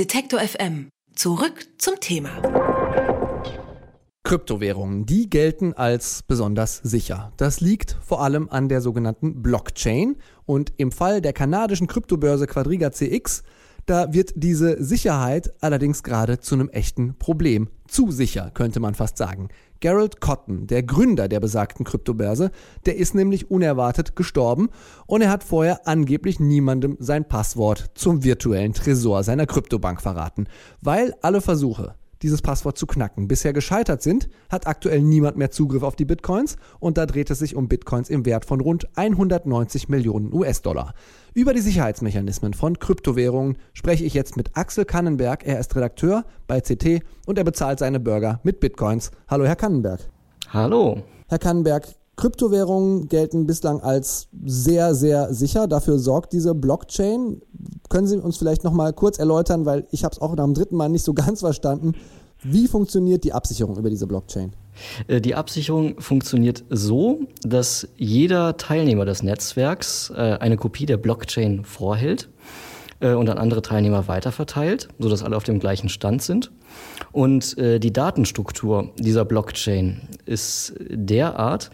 Detektor FM. Zurück zum Thema. Kryptowährungen, die gelten als besonders sicher. Das liegt vor allem an der sogenannten Blockchain und im Fall der kanadischen Kryptobörse Quadriga CX, da wird diese Sicherheit allerdings gerade zu einem echten Problem. Zu sicher, könnte man fast sagen. Gerald Cotton, der Gründer der besagten Kryptobörse, der ist nämlich unerwartet gestorben und er hat vorher angeblich niemandem sein Passwort zum virtuellen Tresor seiner Kryptobank verraten, weil alle Versuche, dieses Passwort zu knacken, bisher gescheitert sind, hat aktuell niemand mehr Zugriff auf die Bitcoins und da dreht es sich um Bitcoins im Wert von rund 190 Millionen US-Dollar. Über die Sicherheitsmechanismen von Kryptowährungen spreche ich jetzt mit Axel Kannenberg. Er ist Redakteur bei CT und er bezahlt seine Burger mit Bitcoins. Hallo, Herr Kannenberg. Hallo. Herr Kannenberg, Kryptowährungen gelten bislang als sehr, sehr sicher. Dafür sorgt diese Blockchain. Können Sie uns vielleicht noch mal kurz erläutern, weil ich habe es auch dem dritten Mal nicht so ganz verstanden. Wie funktioniert die Absicherung über diese Blockchain? Äh, die Absicherung funktioniert so, dass jeder Teilnehmer des Netzwerks äh, eine Kopie der Blockchain vorhält äh, und an andere Teilnehmer weiterverteilt, sodass alle auf dem gleichen Stand sind. Und die Datenstruktur dieser Blockchain ist derart,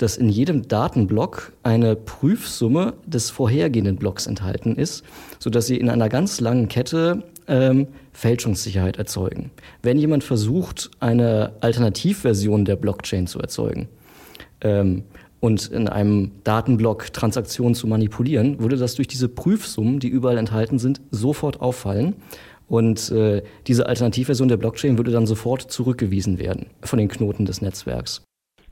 dass in jedem Datenblock eine Prüfsumme des vorhergehenden Blocks enthalten ist, sodass sie in einer ganz langen Kette ähm, Fälschungssicherheit erzeugen. Wenn jemand versucht, eine Alternativversion der Blockchain zu erzeugen ähm, und in einem Datenblock Transaktionen zu manipulieren, würde das durch diese Prüfsummen, die überall enthalten sind, sofort auffallen. Und äh, diese Alternativversion der Blockchain würde dann sofort zurückgewiesen werden von den Knoten des Netzwerks.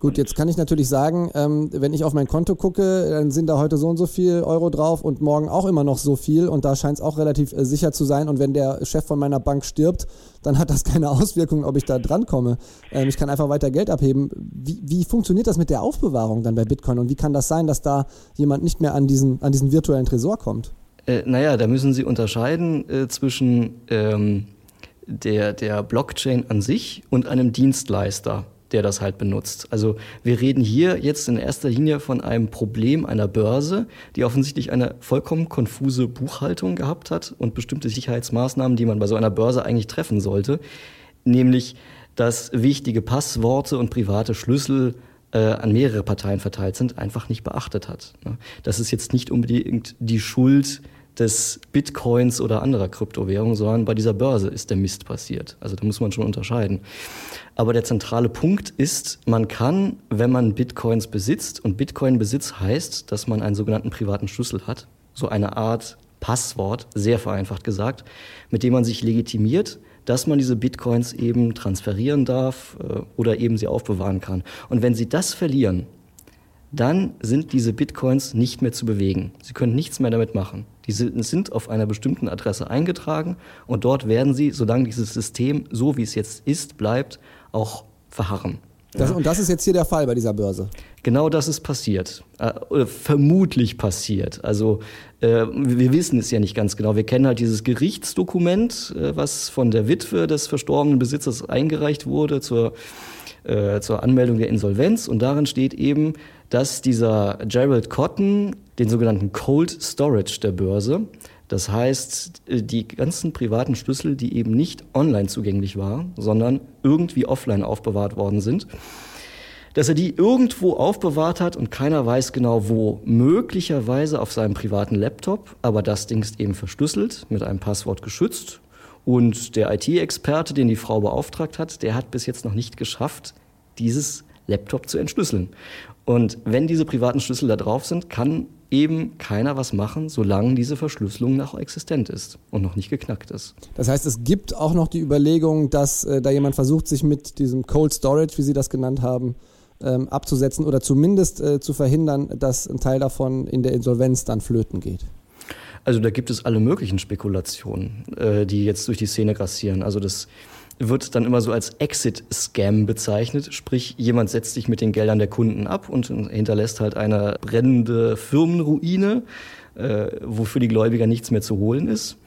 Gut, jetzt kann ich natürlich sagen, ähm, wenn ich auf mein Konto gucke, dann sind da heute so und so viel Euro drauf und morgen auch immer noch so viel und da scheint es auch relativ äh, sicher zu sein. Und wenn der Chef von meiner Bank stirbt, dann hat das keine Auswirkungen, ob ich da drankomme. Ähm, ich kann einfach weiter Geld abheben. Wie, wie funktioniert das mit der Aufbewahrung dann bei Bitcoin und wie kann das sein, dass da jemand nicht mehr an diesen, an diesen virtuellen Tresor kommt? Äh, naja, da müssen Sie unterscheiden äh, zwischen ähm, der, der Blockchain an sich und einem Dienstleister der das halt benutzt. Also wir reden hier jetzt in erster Linie von einem Problem einer Börse, die offensichtlich eine vollkommen konfuse Buchhaltung gehabt hat und bestimmte Sicherheitsmaßnahmen, die man bei so einer Börse eigentlich treffen sollte, nämlich dass wichtige Passworte und private Schlüssel äh, an mehrere Parteien verteilt sind, einfach nicht beachtet hat. Ne? Das ist jetzt nicht unbedingt die Schuld des Bitcoins oder anderer Kryptowährungen, sondern bei dieser Börse ist der Mist passiert. Also da muss man schon unterscheiden. Aber der zentrale Punkt ist, man kann, wenn man Bitcoins besitzt, und Bitcoin-Besitz heißt, dass man einen sogenannten privaten Schlüssel hat, so eine Art Passwort, sehr vereinfacht gesagt, mit dem man sich legitimiert, dass man diese Bitcoins eben transferieren darf äh, oder eben sie aufbewahren kann. Und wenn sie das verlieren, dann sind diese Bitcoins nicht mehr zu bewegen. Sie können nichts mehr damit machen. Die sind auf einer bestimmten Adresse eingetragen und dort werden sie, solange dieses System so wie es jetzt ist, bleibt, auch verharren. Das, und das ist jetzt hier der Fall bei dieser Börse. Genau das ist passiert. Äh, vermutlich passiert. Also äh, wir wissen es ja nicht ganz genau. Wir kennen halt dieses Gerichtsdokument, äh, was von der Witwe des verstorbenen Besitzers eingereicht wurde zur, äh, zur Anmeldung der Insolvenz. Und darin steht eben, dass dieser Gerald Cotton den sogenannten Cold Storage der Börse, das heißt, äh, die ganzen privaten Schlüssel, die eben nicht online zugänglich waren, sondern irgendwie offline aufbewahrt worden sind, dass er die irgendwo aufbewahrt hat und keiner weiß genau wo. Möglicherweise auf seinem privaten Laptop, aber das Ding ist eben verschlüsselt, mit einem Passwort geschützt. Und der IT-Experte, den die Frau beauftragt hat, der hat bis jetzt noch nicht geschafft, dieses Laptop zu entschlüsseln. Und wenn diese privaten Schlüssel da drauf sind, kann eben keiner was machen, solange diese Verschlüsselung noch existent ist und noch nicht geknackt ist. Das heißt, es gibt auch noch die Überlegung, dass äh, da jemand versucht, sich mit diesem Cold Storage, wie Sie das genannt haben, ähm, abzusetzen oder zumindest äh, zu verhindern, dass ein Teil davon in der Insolvenz dann flöten geht. Also da gibt es alle möglichen Spekulationen, äh, die jetzt durch die Szene grassieren. Also das wird dann immer so als Exit-Scam bezeichnet. Sprich, jemand setzt sich mit den Geldern der Kunden ab und hinterlässt halt eine brennende Firmenruine, äh, wofür die Gläubiger nichts mehr zu holen ist.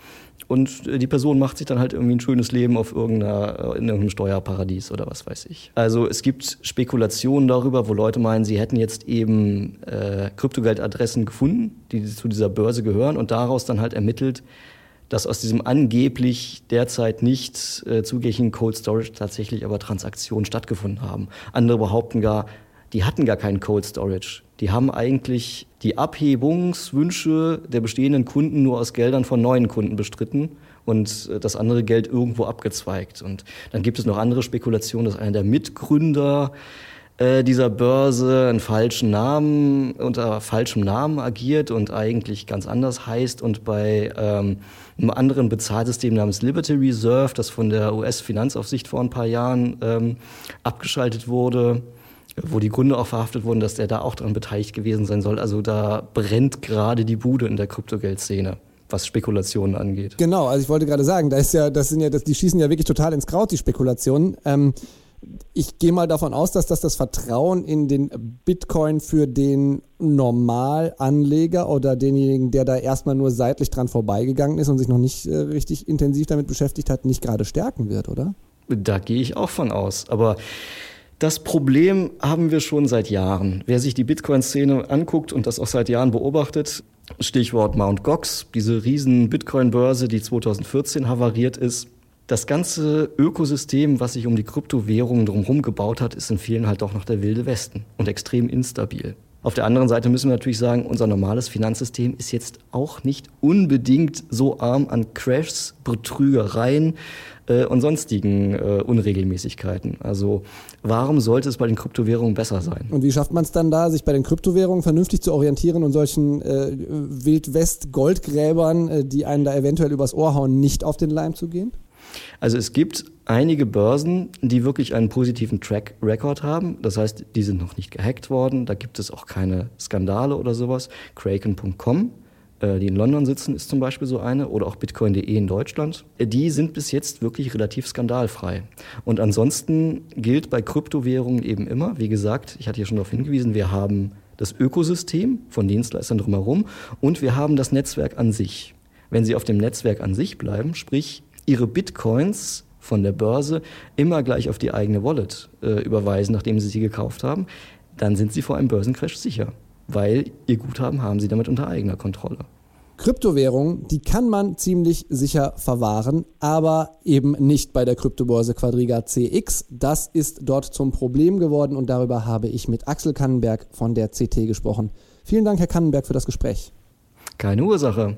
Und die Person macht sich dann halt irgendwie ein schönes Leben auf irgendeiner, in irgendeinem Steuerparadies oder was weiß ich. Also es gibt Spekulationen darüber, wo Leute meinen, sie hätten jetzt eben äh, Kryptogeldadressen gefunden, die zu dieser Börse gehören und daraus dann halt ermittelt, dass aus diesem angeblich derzeit nicht äh, zugänglichen Cold Storage tatsächlich aber Transaktionen stattgefunden haben. Andere behaupten gar, die hatten gar keinen Cold Storage. Die haben eigentlich die Abhebungswünsche der bestehenden Kunden nur aus Geldern von neuen Kunden bestritten und äh, das andere Geld irgendwo abgezweigt. Und dann gibt es noch andere Spekulationen, dass einer der Mitgründer äh, dieser Börse einen falschen Namen, unter falschem Namen agiert und eigentlich ganz anders heißt und bei ähm, einem anderen Bezahlsystem namens Liberty Reserve, das von der US-Finanzaufsicht vor ein paar Jahren ähm, abgeschaltet wurde, wo die Gründe auch verhaftet wurden, dass der da auch daran beteiligt gewesen sein soll. Also da brennt gerade die Bude in der Kryptogeldszene was Spekulationen angeht. Genau, also ich wollte gerade sagen, da ist ja, das sind ja, das, die schießen ja wirklich total ins Kraut, die Spekulationen. Ähm, ich gehe mal davon aus, dass das das Vertrauen in den Bitcoin für den Normalanleger oder denjenigen, der da erstmal nur seitlich dran vorbeigegangen ist und sich noch nicht äh, richtig intensiv damit beschäftigt hat, nicht gerade stärken wird, oder? Da gehe ich auch von aus. Aber das Problem haben wir schon seit Jahren. Wer sich die Bitcoin-Szene anguckt und das auch seit Jahren beobachtet, Stichwort Mt. Gox, diese riesen Bitcoin-Börse, die 2014 havariert ist, das ganze Ökosystem, was sich um die Kryptowährungen drumherum gebaut hat, ist in vielen halt doch noch der wilde Westen und extrem instabil. Auf der anderen Seite müssen wir natürlich sagen, unser normales Finanzsystem ist jetzt auch nicht unbedingt so arm an Crashs, Betrügereien äh, und sonstigen äh, Unregelmäßigkeiten. Also warum sollte es bei den Kryptowährungen besser sein? Und wie schafft man es dann da, sich bei den Kryptowährungen vernünftig zu orientieren und solchen äh, Wildwest-Goldgräbern, äh, die einen da eventuell übers Ohr hauen, nicht auf den Leim zu gehen? Also es gibt einige Börsen, die wirklich einen positiven Track Record haben. Das heißt, die sind noch nicht gehackt worden. Da gibt es auch keine Skandale oder sowas. Kraken.com, äh, die in London sitzen, ist zum Beispiel so eine. Oder auch Bitcoin.de in Deutschland. Die sind bis jetzt wirklich relativ skandalfrei. Und ansonsten gilt bei Kryptowährungen eben immer, wie gesagt, ich hatte ja schon darauf hingewiesen, wir haben das Ökosystem von Dienstleistern drumherum und wir haben das Netzwerk an sich. Wenn Sie auf dem Netzwerk an sich bleiben, sprich ihre Bitcoins von der Börse immer gleich auf die eigene Wallet äh, überweisen, nachdem sie sie gekauft haben, dann sind sie vor einem Börsencrash sicher, weil ihr Guthaben haben sie damit unter eigener Kontrolle. Kryptowährungen, die kann man ziemlich sicher verwahren, aber eben nicht bei der Kryptobörse Quadriga CX. Das ist dort zum Problem geworden und darüber habe ich mit Axel Kannenberg von der CT gesprochen. Vielen Dank, Herr Kannenberg, für das Gespräch. Keine Ursache.